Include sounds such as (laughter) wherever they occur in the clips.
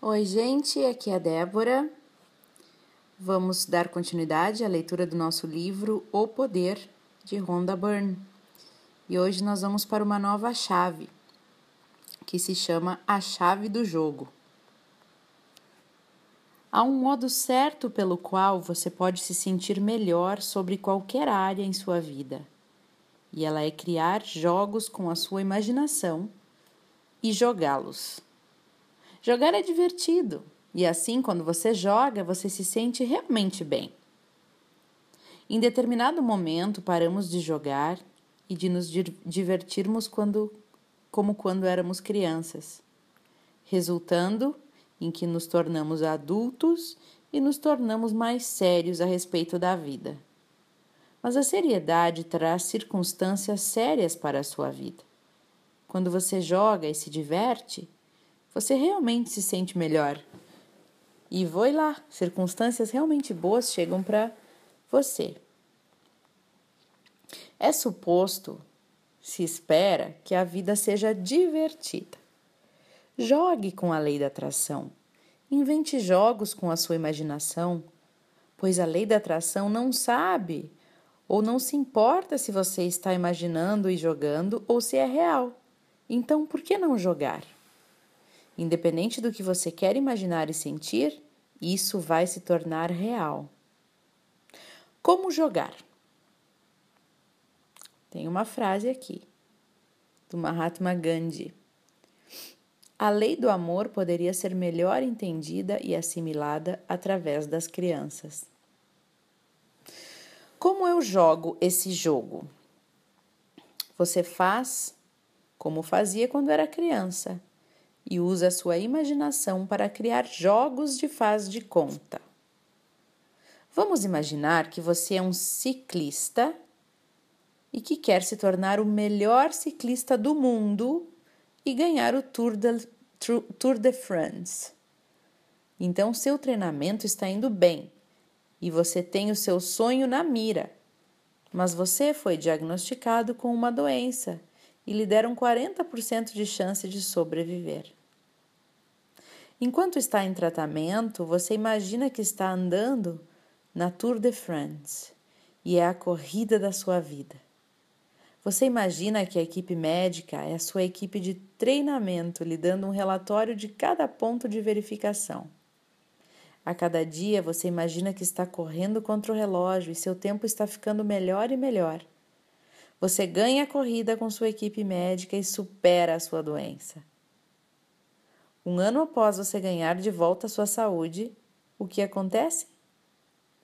Oi, gente, aqui é a Débora. Vamos dar continuidade à leitura do nosso livro O Poder de Rhonda Byrne. E hoje nós vamos para uma nova chave, que se chama a chave do jogo. Há um modo certo pelo qual você pode se sentir melhor sobre qualquer área em sua vida, e ela é criar jogos com a sua imaginação e jogá-los. Jogar é divertido e assim, quando você joga, você se sente realmente bem. Em determinado momento, paramos de jogar e de nos divertirmos quando, como quando éramos crianças, resultando em que nos tornamos adultos e nos tornamos mais sérios a respeito da vida. Mas a seriedade traz circunstâncias sérias para a sua vida. Quando você joga e se diverte, você realmente se sente melhor. E foi lá, circunstâncias realmente boas chegam para você. É suposto, se espera, que a vida seja divertida. Jogue com a lei da atração. Invente jogos com a sua imaginação, pois a lei da atração não sabe ou não se importa se você está imaginando e jogando ou se é real. Então, por que não jogar? Independente do que você quer imaginar e sentir, isso vai se tornar real. Como jogar? Tem uma frase aqui do Mahatma Gandhi. A lei do amor poderia ser melhor entendida e assimilada através das crianças. Como eu jogo esse jogo? Você faz como fazia quando era criança e usa sua imaginação para criar jogos de faz de conta. Vamos imaginar que você é um ciclista e que quer se tornar o melhor ciclista do mundo e ganhar o Tour de, Tour de France. Então, seu treinamento está indo bem e você tem o seu sonho na mira, mas você foi diagnosticado com uma doença e lhe deram 40% de chance de sobreviver. Enquanto está em tratamento, você imagina que está andando na Tour de France e é a corrida da sua vida. Você imagina que a equipe médica é a sua equipe de treinamento, lhe dando um relatório de cada ponto de verificação. A cada dia você imagina que está correndo contra o relógio e seu tempo está ficando melhor e melhor. Você ganha a corrida com sua equipe médica e supera a sua doença. Um ano após você ganhar de volta a sua saúde, o que acontece?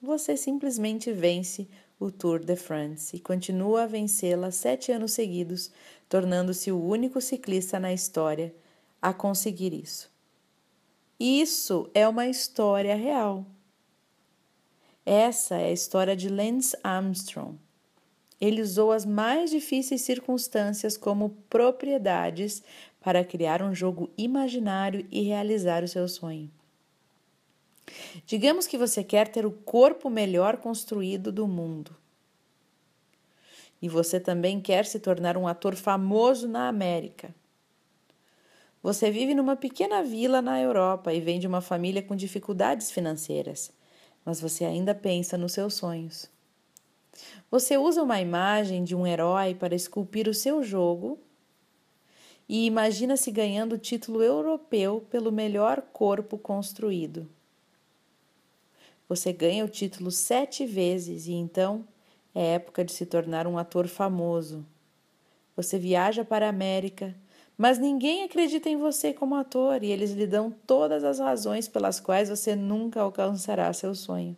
Você simplesmente vence o Tour de France e continua a vencê-la sete anos seguidos, tornando-se o único ciclista na história a conseguir isso. Isso é uma história real. Essa é a história de Lance Armstrong. Ele usou as mais difíceis circunstâncias como propriedades para criar um jogo imaginário e realizar o seu sonho. Digamos que você quer ter o corpo melhor construído do mundo. E você também quer se tornar um ator famoso na América. Você vive numa pequena vila na Europa e vem de uma família com dificuldades financeiras, mas você ainda pensa nos seus sonhos. Você usa uma imagem de um herói para esculpir o seu jogo e imagina-se ganhando o título europeu pelo melhor corpo construído. Você ganha o título sete vezes e então é época de se tornar um ator famoso. Você viaja para a América, mas ninguém acredita em você como ator e eles lhe dão todas as razões pelas quais você nunca alcançará seu sonho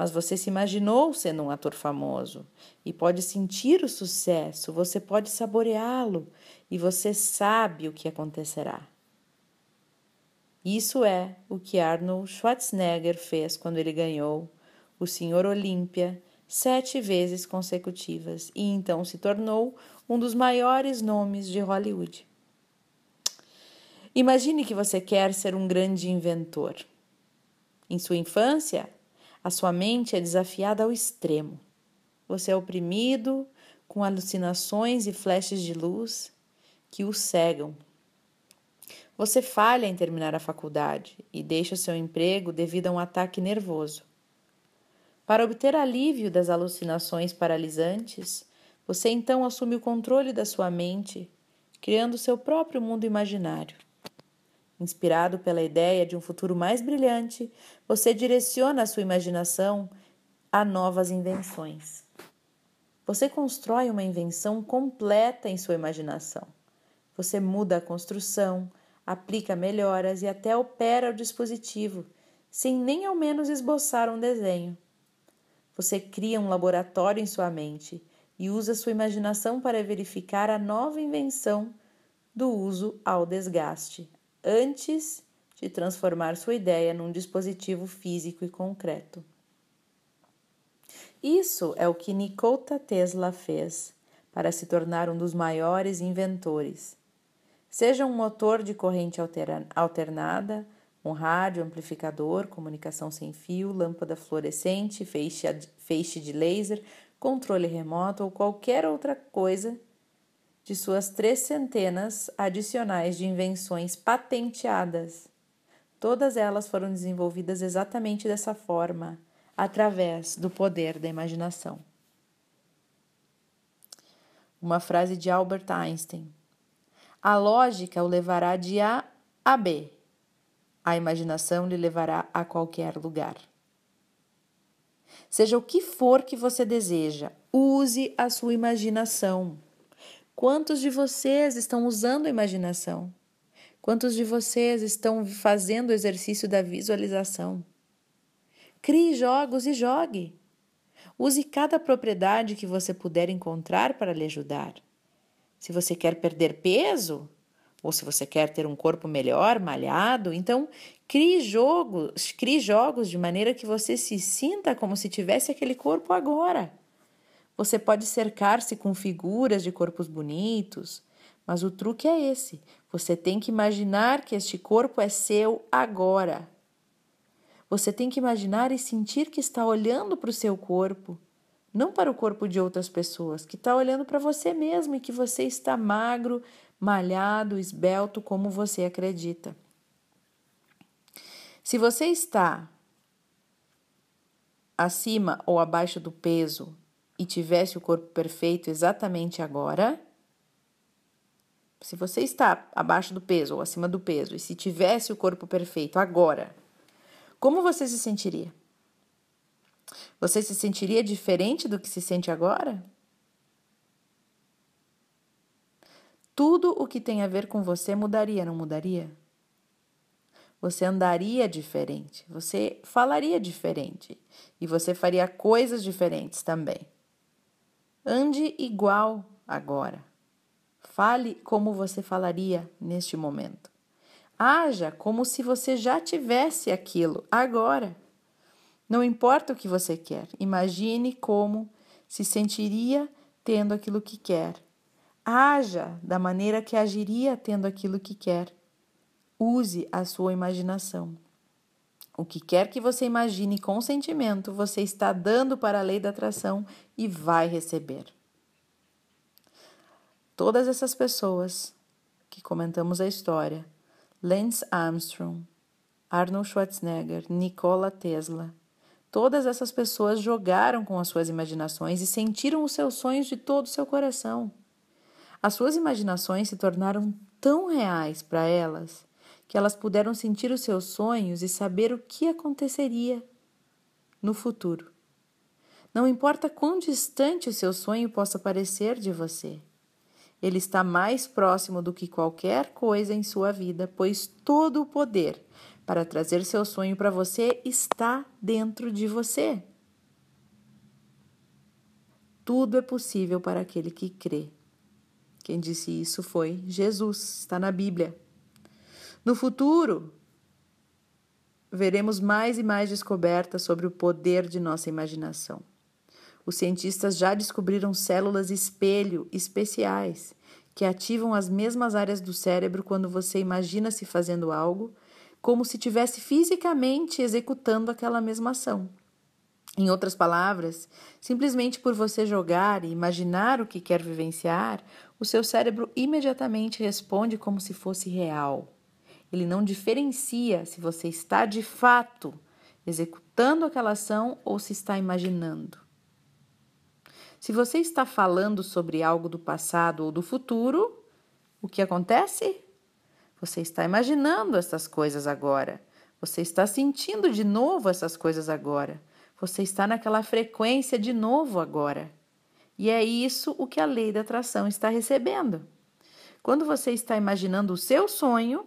mas você se imaginou sendo um ator famoso e pode sentir o sucesso, você pode saboreá-lo e você sabe o que acontecerá. Isso é o que Arnold Schwarzenegger fez quando ele ganhou o Senhor Olímpia sete vezes consecutivas e então se tornou um dos maiores nomes de Hollywood. Imagine que você quer ser um grande inventor. Em sua infância, a sua mente é desafiada ao extremo. Você é oprimido com alucinações e flashes de luz que o cegam. Você falha em terminar a faculdade e deixa seu emprego devido a um ataque nervoso. Para obter alívio das alucinações paralisantes, você então assume o controle da sua mente, criando seu próprio mundo imaginário. Inspirado pela ideia de um futuro mais brilhante, você direciona a sua imaginação a novas invenções. Você constrói uma invenção completa em sua imaginação. Você muda a construção, aplica melhoras e até opera o dispositivo, sem nem ao menos esboçar um desenho. Você cria um laboratório em sua mente e usa sua imaginação para verificar a nova invenção do uso ao desgaste, antes de transformar sua ideia num dispositivo físico e concreto. Isso é o que Nikola Tesla fez para se tornar um dos maiores inventores. Seja um motor de corrente alternada, um rádio amplificador, comunicação sem fio, lâmpada fluorescente, feixe, de laser, controle remoto ou qualquer outra coisa de suas três centenas adicionais de invenções patenteadas. Todas elas foram desenvolvidas exatamente dessa forma através do poder da imaginação. Uma frase de Albert Einstein: A lógica o levará de A a B. A imaginação lhe levará a qualquer lugar. Seja o que for que você deseja, use a sua imaginação. Quantos de vocês estão usando a imaginação? Quantos de vocês estão fazendo o exercício da visualização? Crie jogos e jogue. Use cada propriedade que você puder encontrar para lhe ajudar. Se você quer perder peso, ou se você quer ter um corpo melhor, malhado, então crie jogos, crie jogos de maneira que você se sinta como se tivesse aquele corpo agora. Você pode cercar-se com figuras de corpos bonitos, mas o truque é esse: você tem que imaginar que este corpo é seu agora. Você tem que imaginar e sentir que está olhando para o seu corpo, não para o corpo de outras pessoas, que está olhando para você mesmo e que você está magro, malhado, esbelto como você acredita. Se você está acima ou abaixo do peso e tivesse o corpo perfeito exatamente agora, se você está abaixo do peso ou acima do peso e se tivesse o corpo perfeito agora, como você se sentiria? Você se sentiria diferente do que se sente agora? Tudo o que tem a ver com você mudaria, não mudaria? Você andaria diferente, você falaria diferente e você faria coisas diferentes também. Ande igual agora. Fale como você falaria neste momento. Haja como se você já tivesse aquilo agora. Não importa o que você quer, imagine como se sentiria tendo aquilo que quer. Haja da maneira que agiria tendo aquilo que quer. Use a sua imaginação. O que quer que você imagine com sentimento, você está dando para a lei da atração e vai receber. Todas essas pessoas que comentamos a história Lance Armstrong, Arnold Schwarzenegger, Nikola Tesla. Todas essas pessoas jogaram com as suas imaginações e sentiram os seus sonhos de todo o seu coração. As suas imaginações se tornaram tão reais para elas que elas puderam sentir os seus sonhos e saber o que aconteceria no futuro. Não importa quão distante o seu sonho possa parecer de você. Ele está mais próximo do que qualquer coisa em sua vida, pois todo o poder para trazer seu sonho para você está dentro de você. Tudo é possível para aquele que crê. Quem disse isso foi Jesus, está na Bíblia. No futuro, veremos mais e mais descobertas sobre o poder de nossa imaginação. Os cientistas já descobriram células espelho especiais que ativam as mesmas áreas do cérebro quando você imagina se fazendo algo, como se tivesse fisicamente executando aquela mesma ação. Em outras palavras, simplesmente por você jogar e imaginar o que quer vivenciar, o seu cérebro imediatamente responde como se fosse real. ele não diferencia se você está de fato executando aquela ação ou se está imaginando. Se você está falando sobre algo do passado ou do futuro, o que acontece? Você está imaginando essas coisas agora. Você está sentindo de novo essas coisas agora. Você está naquela frequência de novo agora. E é isso o que a lei da atração está recebendo. Quando você está imaginando o seu sonho,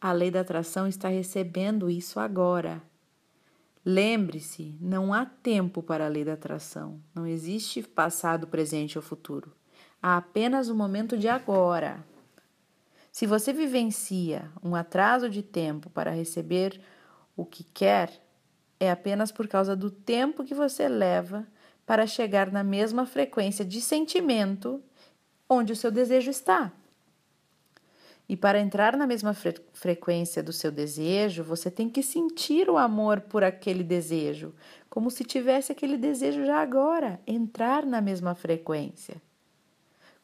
a lei da atração está recebendo isso agora. Lembre-se, não há tempo para a lei da atração. Não existe passado, presente ou futuro. Há apenas o momento de agora. Se você vivencia um atraso de tempo para receber o que quer, é apenas por causa do tempo que você leva para chegar na mesma frequência de sentimento onde o seu desejo está. E para entrar na mesma fre frequência do seu desejo, você tem que sentir o amor por aquele desejo, como se tivesse aquele desejo já agora, entrar na mesma frequência.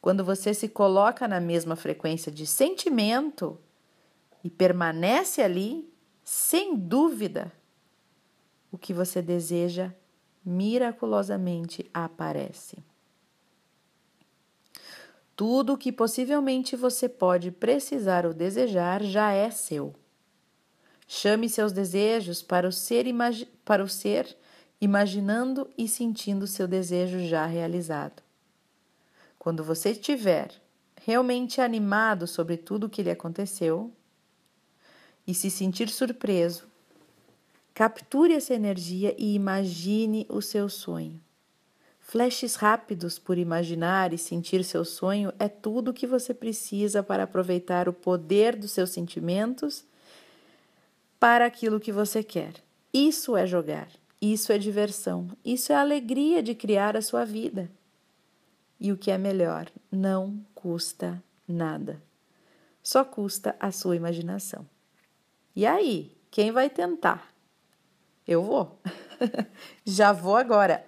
Quando você se coloca na mesma frequência de sentimento e permanece ali, sem dúvida, o que você deseja miraculosamente aparece. Tudo o que possivelmente você pode precisar ou desejar já é seu. Chame seus desejos para o ser, para o ser imaginando e sentindo seu desejo já realizado. Quando você estiver realmente animado sobre tudo o que lhe aconteceu e se sentir surpreso, capture essa energia e imagine o seu sonho. Flashes rápidos por imaginar e sentir seu sonho é tudo o que você precisa para aproveitar o poder dos seus sentimentos para aquilo que você quer. Isso é jogar, isso é diversão, isso é alegria de criar a sua vida. E o que é melhor, não custa nada. Só custa a sua imaginação. E aí, quem vai tentar? Eu vou. (laughs) Já vou agora.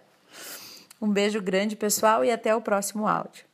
Um beijo grande, pessoal, e até o próximo áudio.